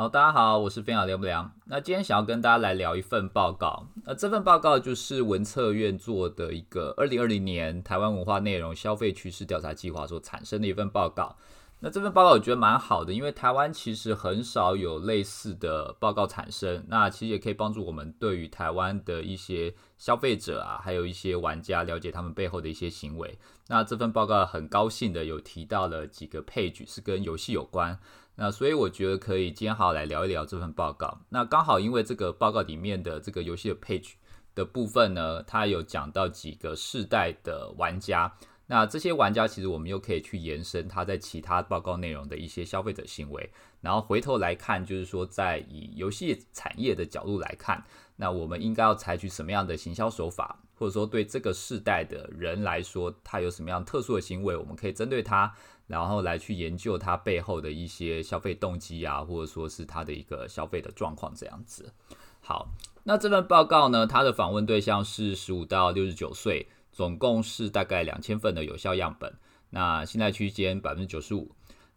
好，大家好，我是分享梁不良。那今天想要跟大家来聊一份报告。那这份报告就是文策院做的一个二零二零年台湾文化内容消费趋势调查计划所产生的一份报告。那这份报告我觉得蛮好的，因为台湾其实很少有类似的报告产生。那其实也可以帮助我们对于台湾的一些消费者啊，还有一些玩家了解他们背后的一些行为。那这份报告很高兴的有提到了几个配局是跟游戏有关。那所以我觉得可以今天好好来聊一聊这份报告。那刚好因为这个报告里面的这个游戏的 page 的部分呢，它有讲到几个世代的玩家。那这些玩家其实我们又可以去延伸他在其他报告内容的一些消费者行为，然后回头来看，就是说在以游戏产业的角度来看，那我们应该要采取什么样的行销手法，或者说对这个世代的人来说，他有什么样特殊的行为，我们可以针对他。然后来去研究他背后的一些消费动机啊，或者说是他的一个消费的状况这样子。好，那这份报告呢，它的访问对象是十五到六十九岁，总共是大概两千份的有效样本。那信赖区间百分之九十五。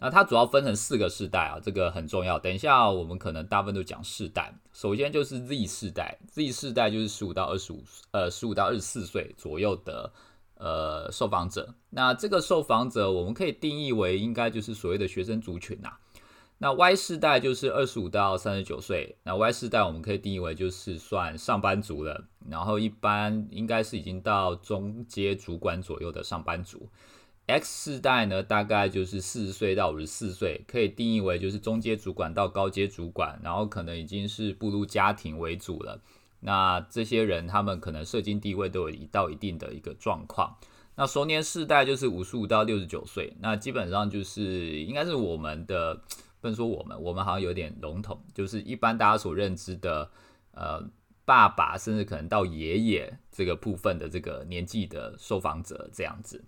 那它主要分成四个世代啊，这个很重要。等一下我们可能大部分都讲世代。首先就是 Z 世代，Z 世代就是十五到二十五，呃，十五到二十四岁左右的。呃，受访者，那这个受访者我们可以定义为应该就是所谓的学生族群呐。那 Y 世代就是二十五到三十九岁，那 Y 世代我们可以定义为就是算上班族了，然后一般应该是已经到中阶主管左右的上班族。X 世代呢，大概就是四十岁到五十四岁，可以定义为就是中阶主管到高阶主管，然后可能已经是步入家庭为主了。那这些人，他们可能社经地位都有一到一定的一个状况。那熟年世代就是五十五到六十九岁，那基本上就是应该是我们的，不能说我们，我们好像有点笼统，就是一般大家所认知的，呃，爸爸甚至可能到爷爷这个部分的这个年纪的受访者这样子。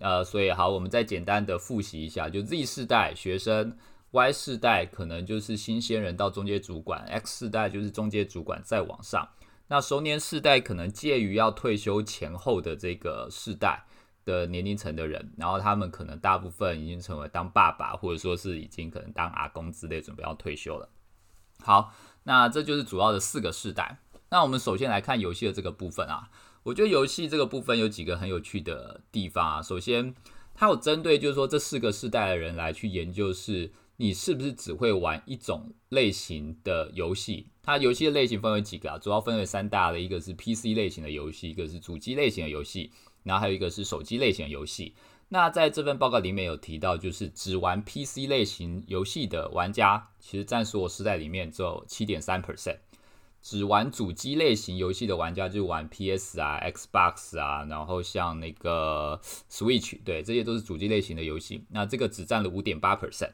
呃，所以好，我们再简单的复习一下，就 Z 世代学生。Y 世代可能就是新鲜人到中阶主管，X 世代就是中阶主管再往上。那熟年世代可能介于要退休前后的这个世代的年龄层的人，然后他们可能大部分已经成为当爸爸，或者说是已经可能当阿公之类，准备要退休了。好，那这就是主要的四个世代。那我们首先来看游戏的这个部分啊，我觉得游戏这个部分有几个很有趣的地方啊。首先，它有针对就是说这四个世代的人来去研究是。你是不是只会玩一种类型的游戏？它游戏的类型分为几个啊？主要分为三大的，一个是 PC 类型的游戏，一个是主机类型的游戏，然后还有一个是手机类型的游戏。那在这份报告里面有提到，就是只玩 PC 类型游戏的玩家，其实占所有世代里面只有七点三 percent；只玩主机类型游戏的玩家，就玩 PS 啊、Xbox 啊，然后像那个 Switch，对，这些都是主机类型的游戏。那这个只占了五点八 percent。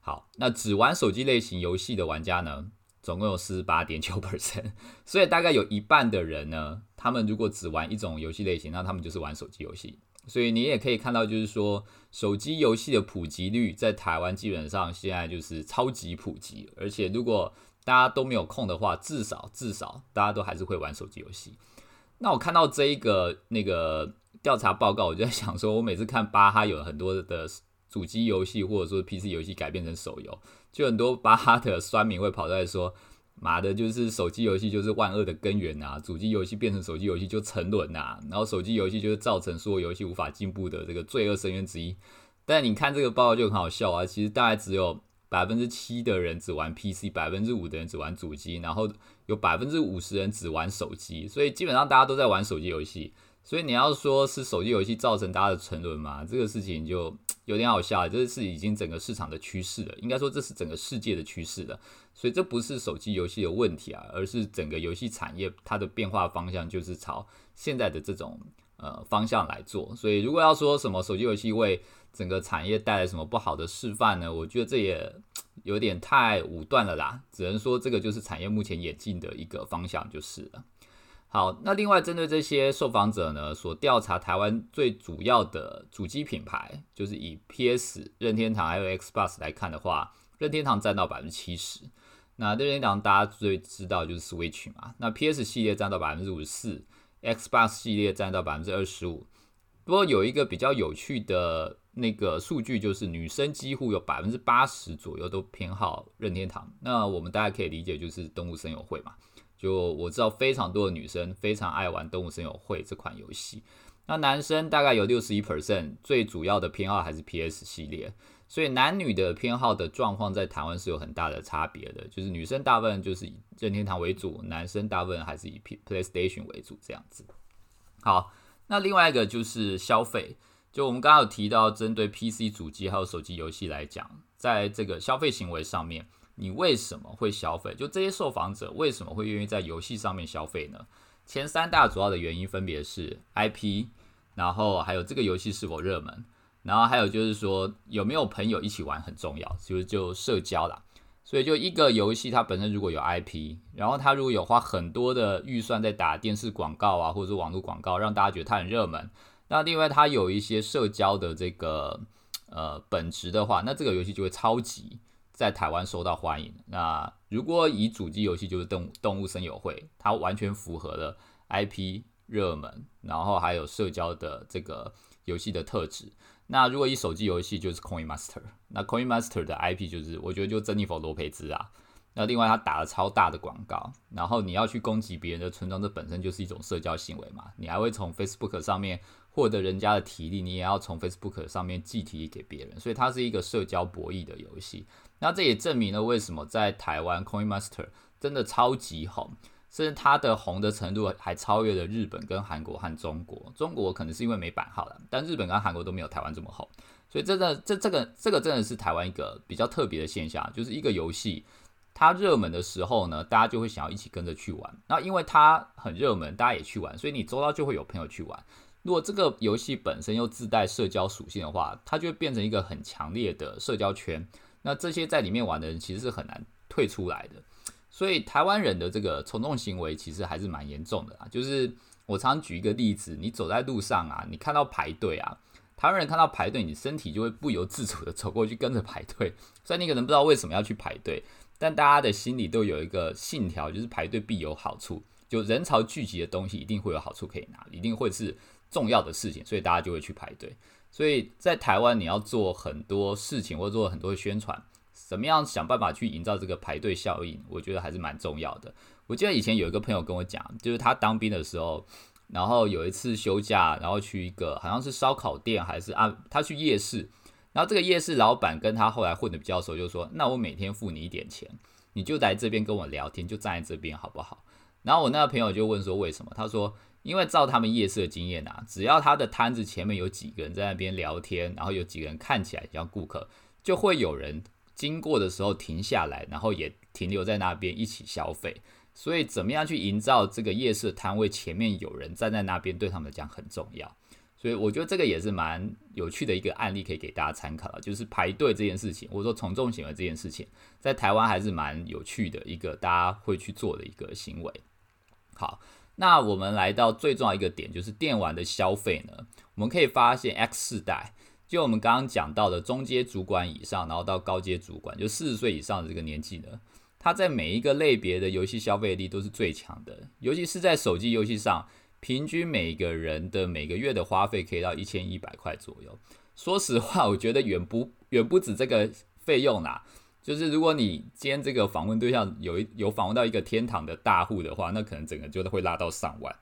好，那只玩手机类型游戏的玩家呢，总共有四十八点九 percent，所以大概有一半的人呢，他们如果只玩一种游戏类型，那他们就是玩手机游戏。所以你也可以看到，就是说手机游戏的普及率在台湾基本上现在就是超级普及，而且如果大家都没有空的话，至少至少大家都还是会玩手机游戏。那我看到这一个那个调查报告，我就在想说，我每次看巴哈有很多的。主机游戏或者说 PC 游戏改编成手游，就很多巴哈的酸民会跑出来说：“妈的，就是手机游戏就是万恶的根源啊！主机游戏变成手机游戏就沉沦呐，然后手机游戏就是造成所有游戏无法进步的这个罪恶深渊之一。”但你看这个报告就很好笑啊，其实大概只有百分之七的人只玩 PC，百分之五的人只玩主机，然后有百分之五十人只玩手机，所以基本上大家都在玩手机游戏。所以你要说是手机游戏造成大家的沉沦嘛？这个事情就 有点好笑，这是已经整个市场的趋势了。应该说这是整个世界的趋势了。所以这不是手机游戏的问题啊，而是整个游戏产业它的变化方向就是朝现在的这种呃方向来做。所以如果要说什么手机游戏会整个产业带来什么不好的示范呢？我觉得这也有点太武断了啦。只能说这个就是产业目前演进的一个方向就是了。好，那另外针对这些受访者呢，所调查台湾最主要的主机品牌，就是以 PS、任天堂还有 Xbox 来看的话，任天堂占到百分之七十。那任天堂大家最知道就是 Switch 嘛，那 PS 系列占到百分之五十四，Xbox 系列占到百分之二十五。不过有一个比较有趣的那个数据就是女生几乎有百分之八十左右都偏好任天堂。那我们大家可以理解就是动物森友会嘛。就我知道非常多的女生非常爱玩动物森友会这款游戏。那男生大概有六十一 percent，最主要的偏好还是 PS 系列。所以男女的偏好的状况在台湾是有很大的差别的。就是女生大部分就是以任天堂为主，男生大部分还是以 PlayStation 为主这样子。好，那另外一个就是消费。就我们刚刚有提到，针对 PC 主机还有手机游戏来讲，在这个消费行为上面，你为什么会消费？就这些受访者为什么会愿意在游戏上面消费呢？前三大主要的原因分别是 IP，然后还有这个游戏是否热门，然后还有就是说有没有朋友一起玩很重要，就是就社交啦。所以就一个游戏它本身如果有 IP，然后它如果有花很多的预算在打电视广告啊，或者是网络广告，让大家觉得它很热门。那另外它有一些社交的这个呃本质的话，那这个游戏就会超级在台湾受到欢迎。那如果以主机游戏就是动动物森友会，它完全符合了 IP 热门，然后还有社交的这个游戏的特质。那如果以手机游戏就是 Coin Master，那 Coin Master 的 IP 就是我觉得就珍妮佛罗培兹啊。那另外他打了超大的广告，然后你要去攻击别人的村庄，这本身就是一种社交行为嘛。你还会从 Facebook 上面。获得人家的体力，你也要从 Facebook 上面寄体力给别人，所以它是一个社交博弈的游戏。那这也证明了为什么在台湾 Coin Master 真的超级红，甚至它的红的程度还超越了日本、跟韩国和中国。中国可能是因为没版号了，但日本跟韩国都没有台湾这么红。所以真的，这这个这个真的是台湾一个比较特别的现象，就是一个游戏它热门的时候呢，大家就会想要一起跟着去玩。那因为它很热门，大家也去玩，所以你周遭就会有朋友去玩。如果这个游戏本身又自带社交属性的话，它就会变成一个很强烈的社交圈。那这些在里面玩的人其实是很难退出来的。所以台湾人的这个从众行为其实还是蛮严重的啊。就是我常举一个例子，你走在路上啊，你看到排队啊，台湾人看到排队，你身体就会不由自主的走过去跟着排队。虽然你可能不知道为什么要去排队，但大家的心里都有一个信条，就是排队必有好处。就人潮聚集的东西一定会有好处可以拿，一定会是。重要的事情，所以大家就会去排队。所以在台湾，你要做很多事情，或者做很多宣传，怎么样想办法去营造这个排队效应？我觉得还是蛮重要的。我记得以前有一个朋友跟我讲，就是他当兵的时候，然后有一次休假，然后去一个好像是烧烤店，还是啊，他去夜市，然后这个夜市老板跟他后来混的比较熟，就说：“那我每天付你一点钱，你就来这边跟我聊天，就站在这边好不好？”然后我那个朋友就问说：“为什么？”他说。因为照他们夜市的经验啊，只要他的摊子前面有几个人在那边聊天，然后有几个人看起来像顾客，就会有人经过的时候停下来，然后也停留在那边一起消费。所以，怎么样去营造这个夜市摊位前面有人站在那边，对他们讲很重要。所以，我觉得这个也是蛮有趣的一个案例，可以给大家参考的，就是排队这件事情，或者说从众行为这件事情，在台湾还是蛮有趣的一个大家会去做的一个行为。好。那我们来到最重要一个点，就是电玩的消费呢。我们可以发现，X 世代，就我们刚刚讲到的中阶主管以上，然后到高阶主管，就四十岁以上的这个年纪呢，他在每一个类别的游戏消费力都是最强的。尤其是在手机游戏上，平均每个人的每个月的花费可以到一千一百块左右。说实话，我觉得远不远不止这个费用啦。就是如果你今天这个访问对象有一有访问到一个天堂的大户的话，那可能整个就会拉到上万。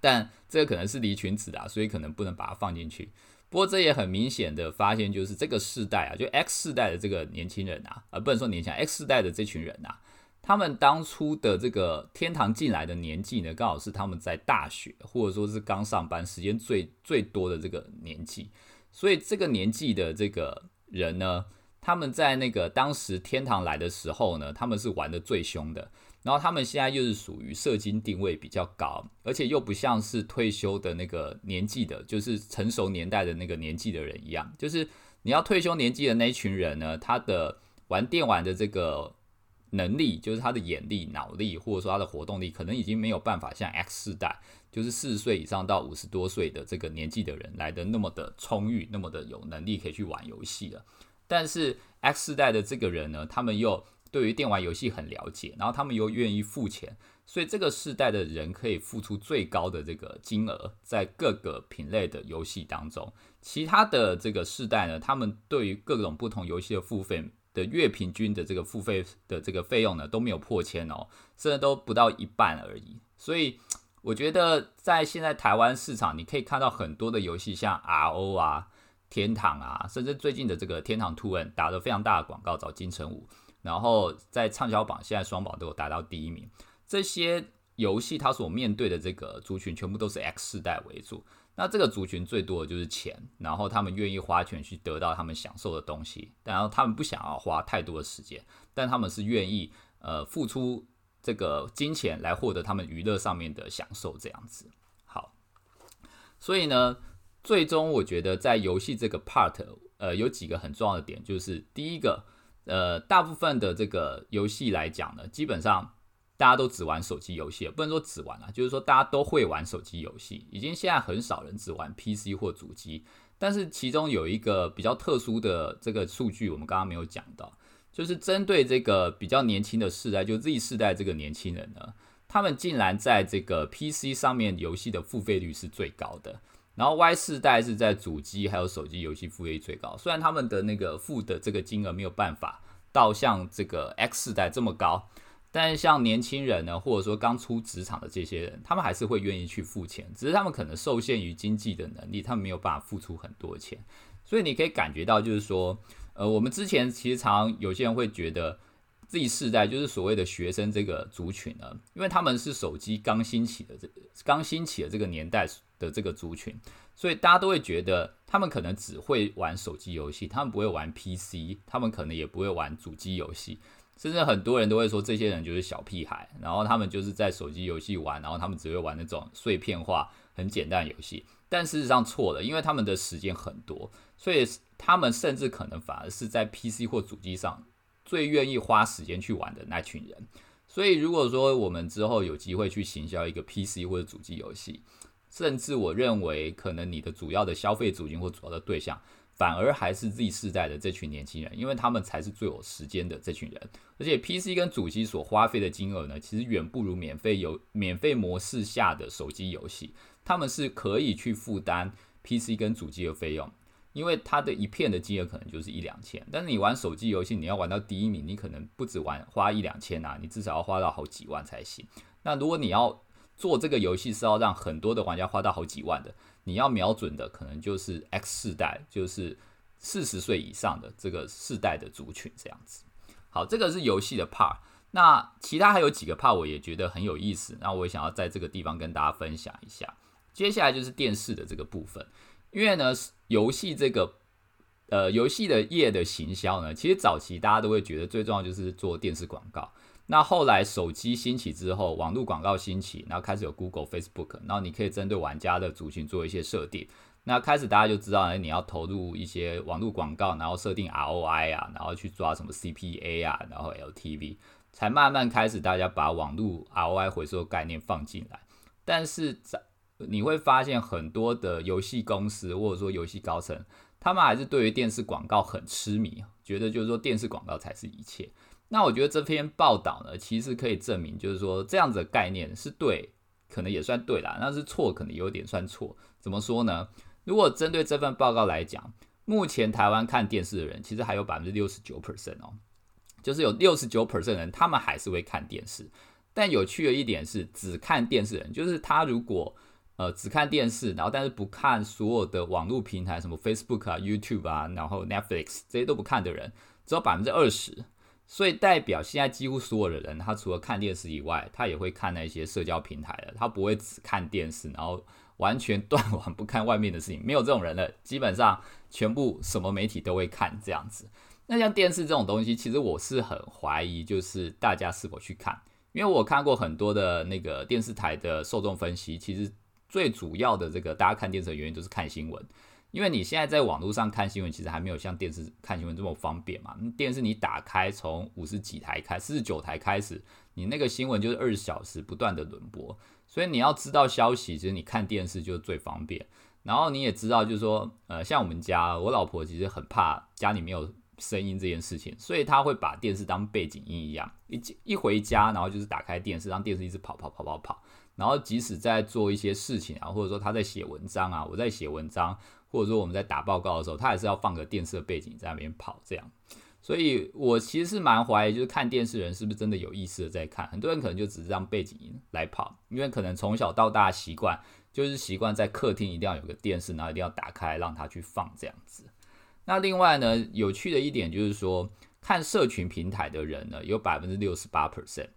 但这个可能是离群子啊，所以可能不能把它放进去。不过这也很明显的发现，就是这个世代啊，就 X 世代的这个年轻人啊，而不能说年轻 X 世代的这群人啊，他们当初的这个天堂进来的年纪呢，刚好是他们在大学或者说是刚上班时间最最多的这个年纪，所以这个年纪的这个人呢。他们在那个当时天堂来的时候呢，他们是玩的最凶的。然后他们现在又是属于射精定位比较高，而且又不像是退休的那个年纪的，就是成熟年代的那个年纪的人一样。就是你要退休年纪的那一群人呢，他的玩电玩的这个能力，就是他的眼力、脑力，或者说他的活动力，可能已经没有办法像 X 世代，就是四十岁以上到五十多岁的这个年纪的人来的那么的充裕，那么的有能力可以去玩游戏了。但是 X 世代的这个人呢，他们又对于电玩游戏很了解，然后他们又愿意付钱，所以这个世代的人可以付出最高的这个金额在各个品类的游戏当中。其他的这个世代呢，他们对于各种不同游戏的付费的月平均的这个付费的这个费用呢都没有破千哦，甚至都不到一半而已。所以我觉得在现在台湾市场，你可以看到很多的游戏，像 RO 啊、天堂啊，甚至最近的这个天堂 Two N 打了非常大的广告，找金城武。然后在畅销榜，现在双宝都有达到第一名。这些游戏它所面对的这个族群，全部都是 X 世代为主。那这个族群最多的就是钱，然后他们愿意花钱去得到他们享受的东西，然后他们不想要花太多的时间，但他们是愿意呃付出这个金钱来获得他们娱乐上面的享受这样子。好，所以呢，最终我觉得在游戏这个 part，呃，有几个很重要的点，就是第一个。呃，大部分的这个游戏来讲呢，基本上大家都只玩手机游戏，不能说只玩啊，就是说大家都会玩手机游戏，已经现在很少人只玩 PC 或主机。但是其中有一个比较特殊的这个数据，我们刚刚没有讲到，就是针对这个比较年轻的世代，就 Z 世代这个年轻人呢，他们竟然在这个 PC 上面游戏的付费率是最高的。然后 Y 世代是在主机还有手机游戏付费最高，虽然他们的那个付的这个金额没有办法到像这个 X 世代这么高，但是像年轻人呢，或者说刚出职场的这些人，他们还是会愿意去付钱，只是他们可能受限于经济的能力，他们没有办法付出很多钱。所以你可以感觉到，就是说，呃，我们之前其实常有些人会觉得。Z 世代就是所谓的学生这个族群呢，因为他们是手机刚兴起的这刚兴起的这个年代的这个族群，所以大家都会觉得他们可能只会玩手机游戏，他们不会玩 PC，他们可能也不会玩主机游戏，甚至很多人都会说这些人就是小屁孩，然后他们就是在手机游戏玩，然后他们只会玩那种碎片化、很简单的游戏，但事实上错了，因为他们的时间很多，所以他们甚至可能反而是在 PC 或主机上。最愿意花时间去玩的那群人，所以如果说我们之后有机会去行销一个 PC 或者主机游戏，甚至我认为可能你的主要的消费主群或主要的对象，反而还是 Z 世代的这群年轻人，因为他们才是最有时间的这群人。而且 PC 跟主机所花费的金额呢，其实远不如免费游免费模式下的手机游戏，他们是可以去负担 PC 跟主机的费用。因为它的一片的金额可能就是一两千，但是你玩手机游戏，你要玩到第一名，你可能不止玩花一两千啊，你至少要花到好几万才行。那如果你要做这个游戏是要让很多的玩家花到好几万的，你要瞄准的可能就是 X 世代，就是四十岁以上的这个世代的族群这样子。好，这个是游戏的 part，那其他还有几个 part 我也觉得很有意思，那我也想要在这个地方跟大家分享一下。接下来就是电视的这个部分。因为呢，游戏这个呃游戏的业的行销呢，其实早期大家都会觉得最重要就是做电视广告。那后来手机兴起之后，网络广告兴起，然后开始有 Google、Facebook，然后你可以针对玩家的族群做一些设定。那开始大家就知道，哎，你要投入一些网络广告，然后设定 ROI 啊，然后去抓什么 CPA 啊，然后 LTV，才慢慢开始大家把网络 ROI 回收概念放进来。但是在你会发现很多的游戏公司或者说游戏高层，他们还是对于电视广告很痴迷，觉得就是说电视广告才是一切。那我觉得这篇报道呢，其实可以证明，就是说这样子的概念是对，可能也算对啦，那是错，可能有点算错。怎么说呢？如果针对这份报告来讲，目前台湾看电视的人，其实还有百分之六十九 percent 哦，就是有六十九 percent 人，他们还是会看电视。但有趣的一点是，只看电视人，就是他如果呃，只看电视，然后但是不看所有的网络平台，什么 Facebook 啊、YouTube 啊，然后 Netflix 这些都不看的人，只有百分之二十。所以代表现在几乎所有的人，他除了看电视以外，他也会看那些社交平台的，他不会只看电视，然后完全断网 不看外面的事情，没有这种人了。基本上全部什么媒体都会看这样子。那像电视这种东西，其实我是很怀疑，就是大家是否去看，因为我看过很多的那个电视台的受众分析，其实。最主要的这个大家看电视的原因就是看新闻，因为你现在在网络上看新闻，其实还没有像电视看新闻这么方便嘛。电视你打开从五十几台开，四十九台开始，你那个新闻就是二十小时不断的轮播，所以你要知道消息，其实你看电视就是最方便。然后你也知道，就是说，呃，像我们家，我老婆其实很怕家里没有声音这件事情，所以她会把电视当背景音一样，一一回家，然后就是打开电视，让电视一直跑跑跑跑跑，然后即使在做一些事情啊，或者说他在写文章啊，我在写文章，或者说我们在打报告的时候，他还是要放个电视的背景在那边跑这样。所以我其实是蛮怀疑，就是看电视人是不是真的有意识的在看，很多人可能就只是让背景音来跑，因为可能从小到大习惯就是习惯在客厅一定要有个电视，然后一定要打开让它去放这样子。那另外呢，有趣的一点就是说，看社群平台的人呢，有百分之六十八 percent，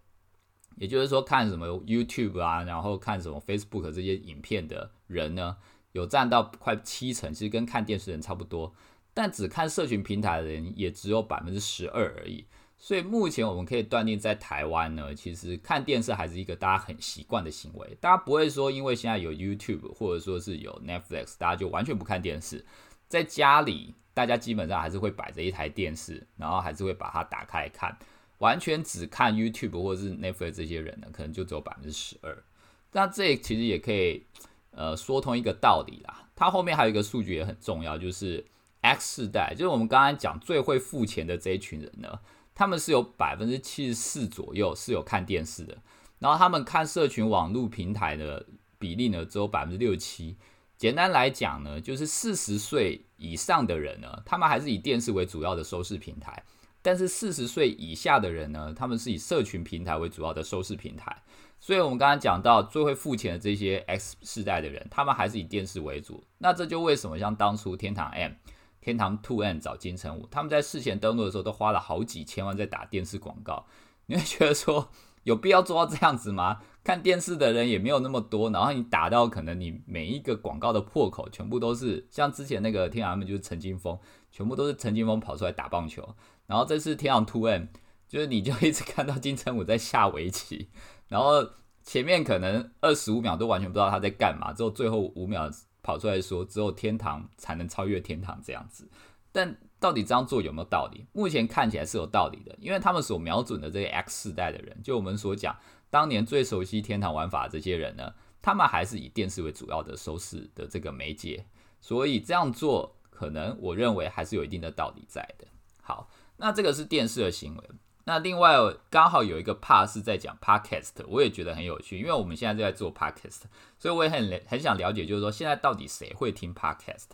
也就是说，看什么 YouTube 啊，然后看什么 Facebook 这些影片的人呢，有占到快七成，其实跟看电视人差不多。但只看社群平台的人也只有百分之十二而已。所以目前我们可以断定，在台湾呢，其实看电视还是一个大家很习惯的行为。大家不会说，因为现在有 YouTube 或者说是有 Netflix，大家就完全不看电视。在家里。大家基本上还是会摆着一台电视，然后还是会把它打开看。完全只看 YouTube 或者是 Netflix 这些人呢，可能就只有百分之十二。那这其实也可以呃说通一个道理啦。它后面还有一个数据也很重要，就是 X 世代，就是我们刚刚讲最会付钱的这一群人呢，他们是有百分之七十四左右是有看电视的，然后他们看社群网络平台的比例呢只有百分之六七。简单来讲呢，就是四十岁以上的人呢，他们还是以电视为主要的收视平台；但是四十岁以下的人呢，他们是以社群平台为主要的收视平台。所以，我们刚刚讲到最会付钱的这些 X 世代的人，他们还是以电视为主。那这就为什么像当初天堂 M、天堂 Two N 找金城武，他们在事前登录的时候都花了好几千万在打电视广告。你会觉得说？有必要做到这样子吗？看电视的人也没有那么多，然后你打到可能你每一个广告的破口全部都是像之前那个天阳们就是陈金峰，全部都是陈金峰跑出来打棒球，然后这次天堂 Two M 就是你就一直看到金城武在下围棋，然后前面可能二十五秒都完全不知道他在干嘛，之后最后五秒跑出来说只有天堂才能超越天堂这样子，但。到底这样做有没有道理？目前看起来是有道理的，因为他们所瞄准的这个 X 世代的人，就我们所讲当年最熟悉天堂玩法这些人呢，他们还是以电视为主要的收视的这个媒介，所以这样做可能我认为还是有一定的道理在的。好，那这个是电视的行为。那另外刚好有一个帕是在讲 podcast，我也觉得很有趣，因为我们现在就在做 podcast，所以我也很很想了解，就是说现在到底谁会听 podcast？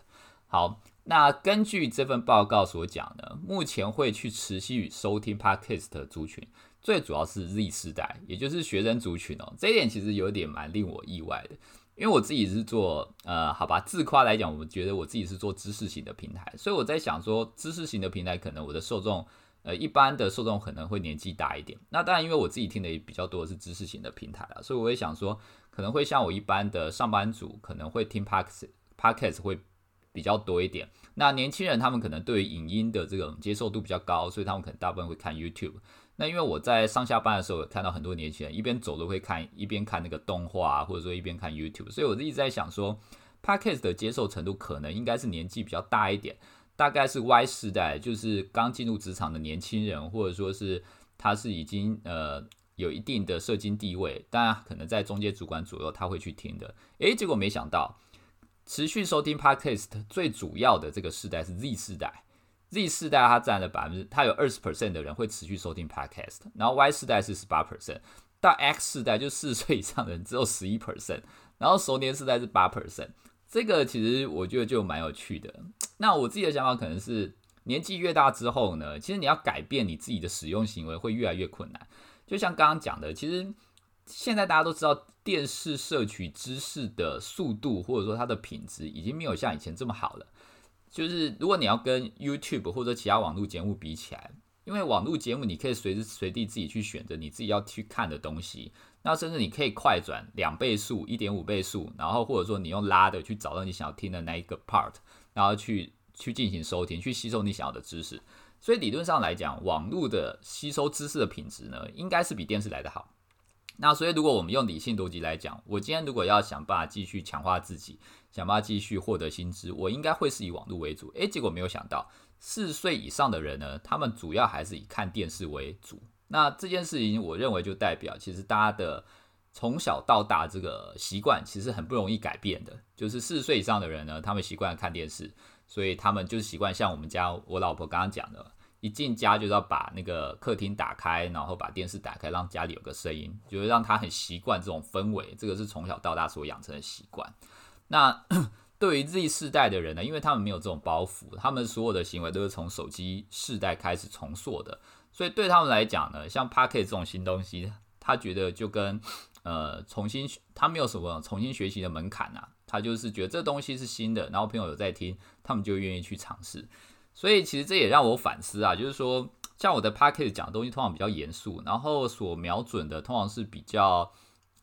好。那根据这份报告所讲呢，目前会去持续收听 podcast 的族群，最主要是 Z 世代，也就是学生族群哦。这一点其实有点蛮令我意外的，因为我自己是做呃，好吧，自夸来讲，我觉得我自己是做知识型的平台，所以我在想说，知识型的平台可能我的受众，呃，一般的受众可能会年纪大一点。那当然，因为我自己听的也比较多是知识型的平台啊，所以我也想说，可能会像我一般的上班族，可能会听 podcast，podcast 会。比较多一点，那年轻人他们可能对影音的这种接受度比较高，所以他们可能大部分会看 YouTube。那因为我在上下班的时候看到很多年轻人一边走都会看，一边看那个动画，或者说一边看 YouTube，所以我一直在想说，Podcast 的接受程度可能应该是年纪比较大一点，大概是 Y 世代，就是刚进入职场的年轻人，或者说是他是已经呃有一定的社经地位，当然可能在中介主管左右他会去听的。诶，结果没想到。持续收听 Podcast 最主要的这个世代是 Z 世代，Z 世代它占了百分之，它有二十 percent 的人会持续收听 Podcast，然后 Y 世代是十八 percent，到 X 世代就四十岁以上的人只有十一 percent，然后熟年世代是八 percent，这个其实我觉得就蛮有趣的。那我自己的想法可能是，年纪越大之后呢，其实你要改变你自己的使用行为会越来越困难。就像刚刚讲的，其实。现在大家都知道，电视摄取知识的速度或者说它的品质已经没有像以前这么好了。就是如果你要跟 YouTube 或者其他网络节目比起来，因为网络节目你可以随时随地自己去选择你自己要去看的东西，那甚至你可以快转两倍速、一点五倍速，然后或者说你用拉的去找到你想要听的那一个 part，然后去去进行收听，去吸收你想要的知识。所以理论上来讲，网络的吸收知识的品质呢，应该是比电视来的好。那所以，如果我们用理性逻辑来讲，我今天如果要想办法继续强化自己，想办法继续获得薪资，我应该会是以网络为主。诶，结果没有想到，四十岁以上的人呢，他们主要还是以看电视为主。那这件事情，我认为就代表，其实大家的从小到大这个习惯，其实很不容易改变的。就是四十岁以上的人呢，他们习惯看电视。所以他们就是习惯像我们家我老婆刚刚讲的，一进家就要把那个客厅打开，然后把电视打开，让家里有个声音，就是让他很习惯这种氛围。这个是从小到大所养成的习惯。那 对于 Z 世代的人呢，因为他们没有这种包袱，他们所有的行为都是从手机世代开始重塑的，所以对他们来讲呢，像 p a r k e t 这种新东西，他觉得就跟呃重新他没有什么重新学习的门槛呐，他就是觉得这东西是新的，然后朋友有在听，他们就愿意去尝试。所以其实这也让我反思啊，就是说像我的 p a r k e t 讲的东西通常比较严肃，然后所瞄准的通常是比较。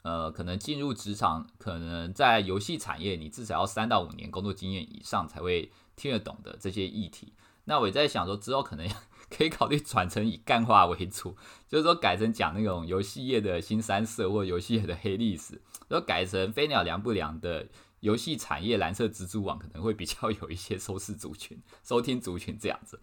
呃，可能进入职场，可能在游戏产业，你至少要三到五年工作经验以上才会听得懂的这些议题。那我也在想说，之后可能 可以考虑转成以干话为主，就是说改成讲那种游戏业的新三色或游戏业的黑历史，然后改成飞鸟凉不凉的游戏产业蓝色蜘蛛网，可能会比较有一些收视族群、收听族群这样子。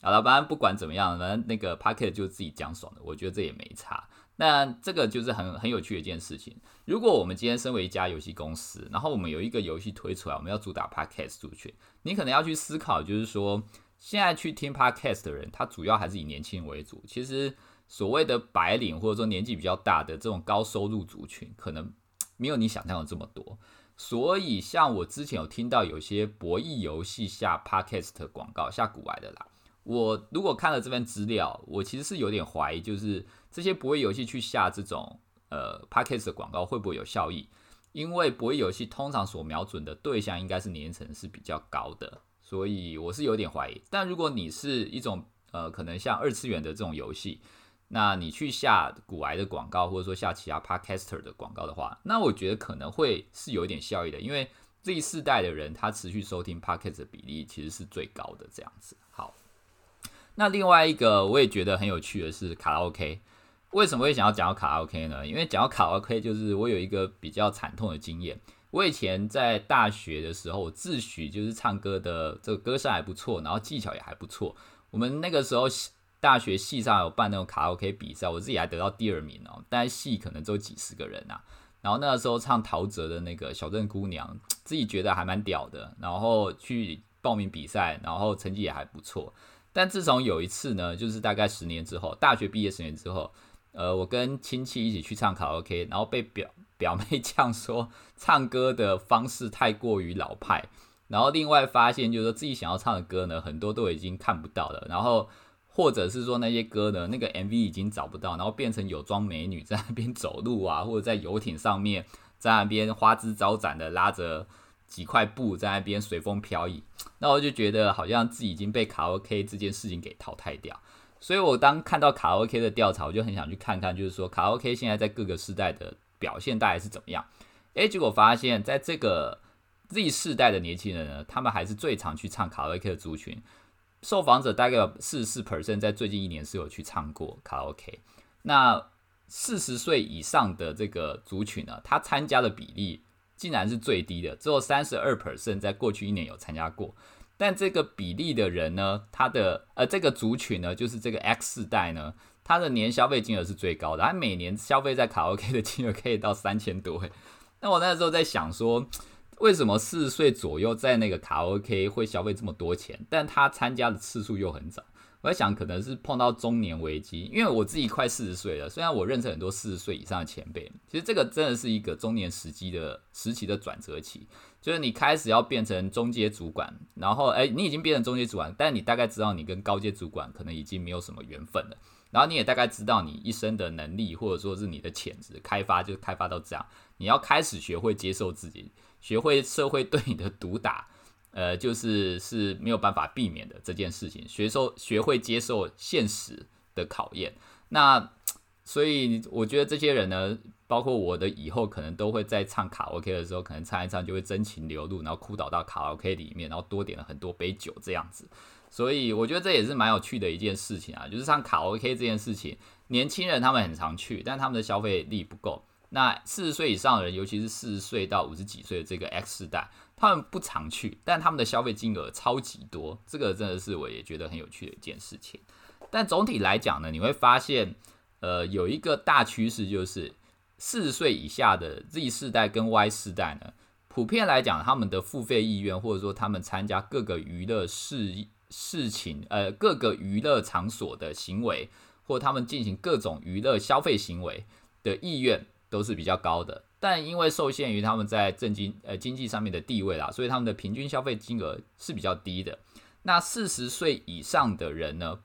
好了，反正不管怎么样，反正那个 Pocket 就自己讲爽的，我觉得这也没差。那这个就是很很有趣的一件事情。如果我们今天身为一家游戏公司，然后我们有一个游戏推出来，我们要主打 Podcast 族群，你可能要去思考，就是说现在去听 Podcast 的人，他主要还是以年轻人为主。其实所谓的白领或者说年纪比较大的这种高收入族群，可能没有你想象的这么多。所以像我之前有听到有些博弈游戏下 Podcast 广告下古玩的啦。我如果看了这份资料，我其实是有点怀疑，就是这些博弈游戏去下这种呃 p a c k a g e 的广告会不会有效益？因为博弈游戏通常所瞄准的对象应该是年龄层是比较高的，所以我是有点怀疑。但如果你是一种呃可能像二次元的这种游戏，那你去下古癌的广告，或者说下其他 Podcaster 的广告的话，那我觉得可能会是有一点效益的，因为这一世代的人他持续收听 Podcast 的比例其实是最高的这样子。好。那另外一个我也觉得很有趣的是卡拉 OK，为什么会想要讲到卡拉 OK 呢？因为讲到卡拉 OK，就是我有一个比较惨痛的经验。我以前在大学的时候自诩就是唱歌的这个歌声还不错，然后技巧也还不错。我们那个时候大学系上有办那种卡拉 OK 比赛，我自己还得到第二名哦。但是系可能只有几十个人啊。然后那个时候唱陶喆的那个小镇姑娘，自己觉得还蛮屌的，然后去报名比赛，然后成绩也还不错。但自从有一次呢，就是大概十年之后，大学毕业十年之后，呃，我跟亲戚一起去唱卡拉 OK，然后被表表妹呛说唱歌的方式太过于老派，然后另外发现就是说自己想要唱的歌呢，很多都已经看不到了，然后或者是说那些歌呢，那个 MV 已经找不到，然后变成有装美女在那边走路啊，或者在游艇上面在那边花枝招展的拉着。几块布在那边随风飘逸，那我就觉得好像自己已经被卡拉 OK 这件事情给淘汰掉。所以我当看到卡拉 OK 的调查，我就很想去看看，就是说卡拉 OK 现在在各个时代的表现大概是怎么样。诶，结果发现，在这个 Z 世代的年轻人呢，他们还是最常去唱卡拉 OK 的族群。受访者大概有四十四 percent 在最近一年是有去唱过卡拉 OK。那四十岁以上的这个族群呢，他参加的比例。竟然是最低的，只有三十二 percent 在过去一年有参加过。但这个比例的人呢，他的呃这个族群呢，就是这个 X 世代呢，他的年消费金额是最高的，他每年消费在卡拉 OK 的金额可以到三千多。那我那时候在想说，为什么四十岁左右在那个卡 OK 会消费这么多钱？但他参加的次数又很早。我在想，可能是碰到中年危机，因为我自己快四十岁了。虽然我认识很多四十岁以上的前辈，其实这个真的是一个中年时机的时期的转折期，就是你开始要变成中阶主管，然后哎，你已经变成中阶主管，但你大概知道你跟高阶主管可能已经没有什么缘分了，然后你也大概知道你一生的能力或者说是你的潜质开发就开发到这样，你要开始学会接受自己，学会社会对你的毒打。呃，就是是没有办法避免的这件事情，学受学会接受现实的考验。那所以我觉得这些人呢，包括我的以后可能都会在唱卡拉 OK 的时候，可能唱一唱就会真情流露，然后哭倒到卡拉 OK 里面，然后多点了很多杯酒这样子。所以我觉得这也是蛮有趣的一件事情啊，就是像卡 OK 这件事情，年轻人他们很常去，但他们的消费力不够。那四十岁以上的人，尤其是四十岁到五十几岁的这个 X 世代。他们不常去，但他们的消费金额超级多，这个真的是我也觉得很有趣的一件事情。但总体来讲呢，你会发现，呃，有一个大趋势就是四十岁以下的 Z 世代跟 Y 世代呢，普遍来讲，他们的付费意愿，或者说他们参加各个娱乐事事情，呃，各个娱乐场所的行为，或他们进行各种娱乐消费行为的意愿，都是比较高的。但因为受限于他们在政经呃经济上面的地位啦，所以他们的平均消费金额是比较低的。那四十岁以上的人呢，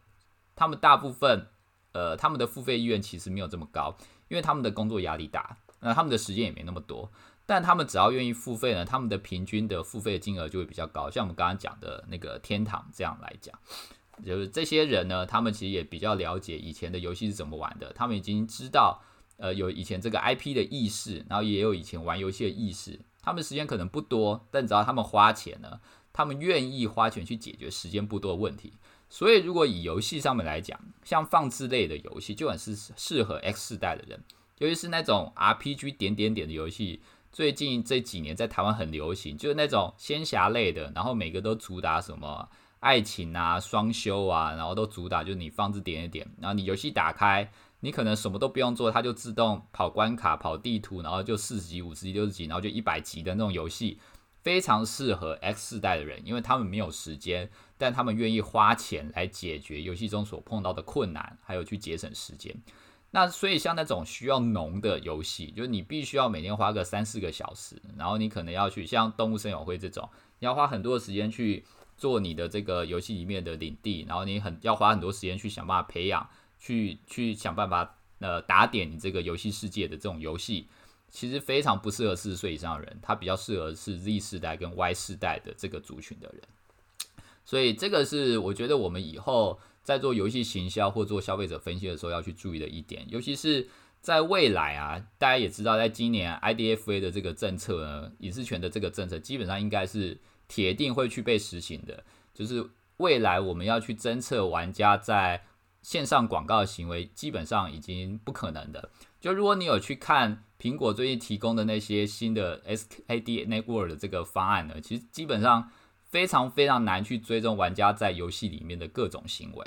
他们大部分呃他们的付费意愿其实没有这么高，因为他们的工作压力大，那他们的时间也没那么多。但他们只要愿意付费呢，他们的平均的付费金额就会比较高。像我们刚刚讲的那个天堂这样来讲，就是这些人呢，他们其实也比较了解以前的游戏是怎么玩的，他们已经知道。呃，有以前这个 IP 的意识，然后也有以前玩游戏的意识。他们时间可能不多，但只要他们花钱呢，他们愿意花钱去解决时间不多的问题。所以，如果以游戏上面来讲，像放置类的游戏，就很是适合 X 世代的人，尤其是那种 RPG 点点点的游戏。最近这几年在台湾很流行，就是那种仙侠类的，然后每个都主打什么爱情啊、双修啊，然后都主打就是你放置点点点，然后你游戏打开。你可能什么都不用做，它就自动跑关卡、跑地图，然后就四十级、五十级、六十级，然后就一百级的那种游戏，非常适合 X 世代的人，因为他们没有时间，但他们愿意花钱来解决游戏中所碰到的困难，还有去节省时间。那所以像那种需要浓的游戏，就是你必须要每天花个三四个小时，然后你可能要去像动物森友会这种，你要花很多的时间去做你的这个游戏里面的领地，然后你很要花很多时间去想办法培养。去去想办法，呃，打点你这个游戏世界的这种游戏，其实非常不适合四十岁以上的人，他比较适合是 Z 世代跟 Y 世代的这个族群的人。所以这个是我觉得我们以后在做游戏行销或做消费者分析的时候要去注意的一点，尤其是在未来啊，大家也知道，在今年 IDFA 的这个政策呢，隐私权的这个政策基本上应该是铁定会去被实行的，就是未来我们要去侦测玩家在线上广告行为基本上已经不可能的。就如果你有去看苹果最近提供的那些新的 SKD Network 的这个方案呢，其实基本上非常非常难去追踪玩家在游戏里面的各种行为。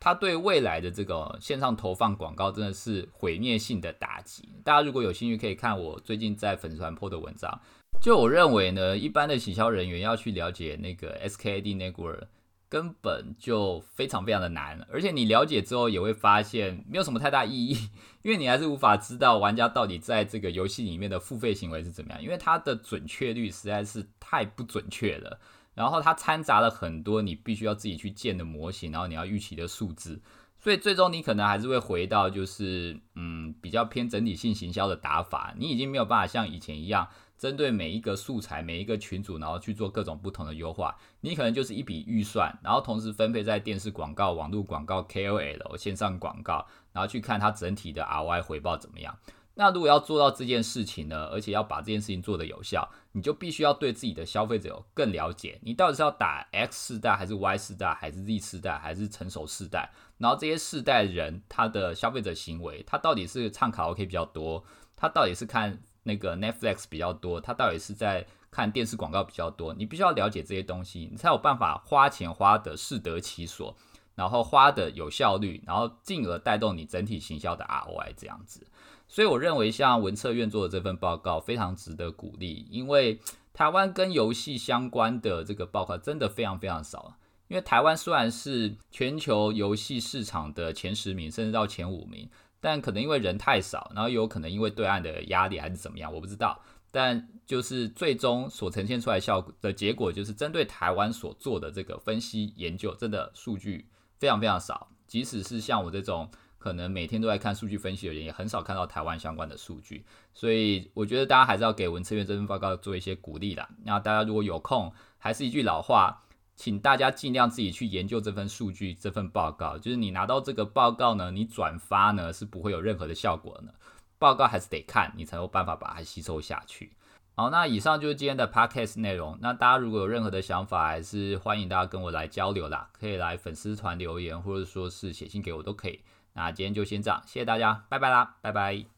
它对未来的这个线上投放广告真的是毁灭性的打击。大家如果有兴趣，可以看我最近在粉丝团 po 的文章。就我认为呢，一般的洗销人员要去了解那个 SKAD Network。根本就非常非常的难，而且你了解之后也会发现没有什么太大意义，因为你还是无法知道玩家到底在这个游戏里面的付费行为是怎么样，因为它的准确率实在是太不准确了。然后它掺杂了很多你必须要自己去建的模型，然后你要预期的数字，所以最终你可能还是会回到就是嗯比较偏整体性行销的打法，你已经没有办法像以前一样。针对每一个素材、每一个群组，然后去做各种不同的优化，你可能就是一笔预算，然后同时分配在电视广告、网络广告、KOL、线上广告，然后去看它整体的 ROI 回报怎么样。那如果要做到这件事情呢，而且要把这件事情做得有效，你就必须要对自己的消费者有更了解。你到底是要打 X 世代，还是 Y 世代，还是 Z 世代，还是成熟世代？然后这些世代人他的消费者行为，他到底是唱卡拉 OK 比较多，他到底是看？那个 Netflix 比较多，他到底是在看电视广告比较多？你必须要了解这些东西，你才有办法花钱花的适得其所，然后花的有效率，然后进而带动你整体行销的 ROI 这样子。所以我认为像文策院做的这份报告非常值得鼓励，因为台湾跟游戏相关的这个报告真的非常非常少。因为台湾虽然是全球游戏市场的前十名，甚至到前五名。但可能因为人太少，然后有可能因为对岸的压力还是怎么样，我不知道。但就是最终所呈现出来效果的结果，就是针对台湾所做的这个分析研究，真的数据非常非常少。即使是像我这种可能每天都在看数据分析的人，也很少看到台湾相关的数据。所以我觉得大家还是要给文策院这份报告做一些鼓励的。那大家如果有空，还是一句老话。请大家尽量自己去研究这份数据、这份报告。就是你拿到这个报告呢，你转发呢是不会有任何的效果的。报告还是得看，你才有办法把它吸收下去。好，那以上就是今天的 podcast 内容。那大家如果有任何的想法，还是欢迎大家跟我来交流啦，可以来粉丝团留言，或者说是写信给我都可以。那今天就先这样，谢谢大家，拜拜啦，拜拜。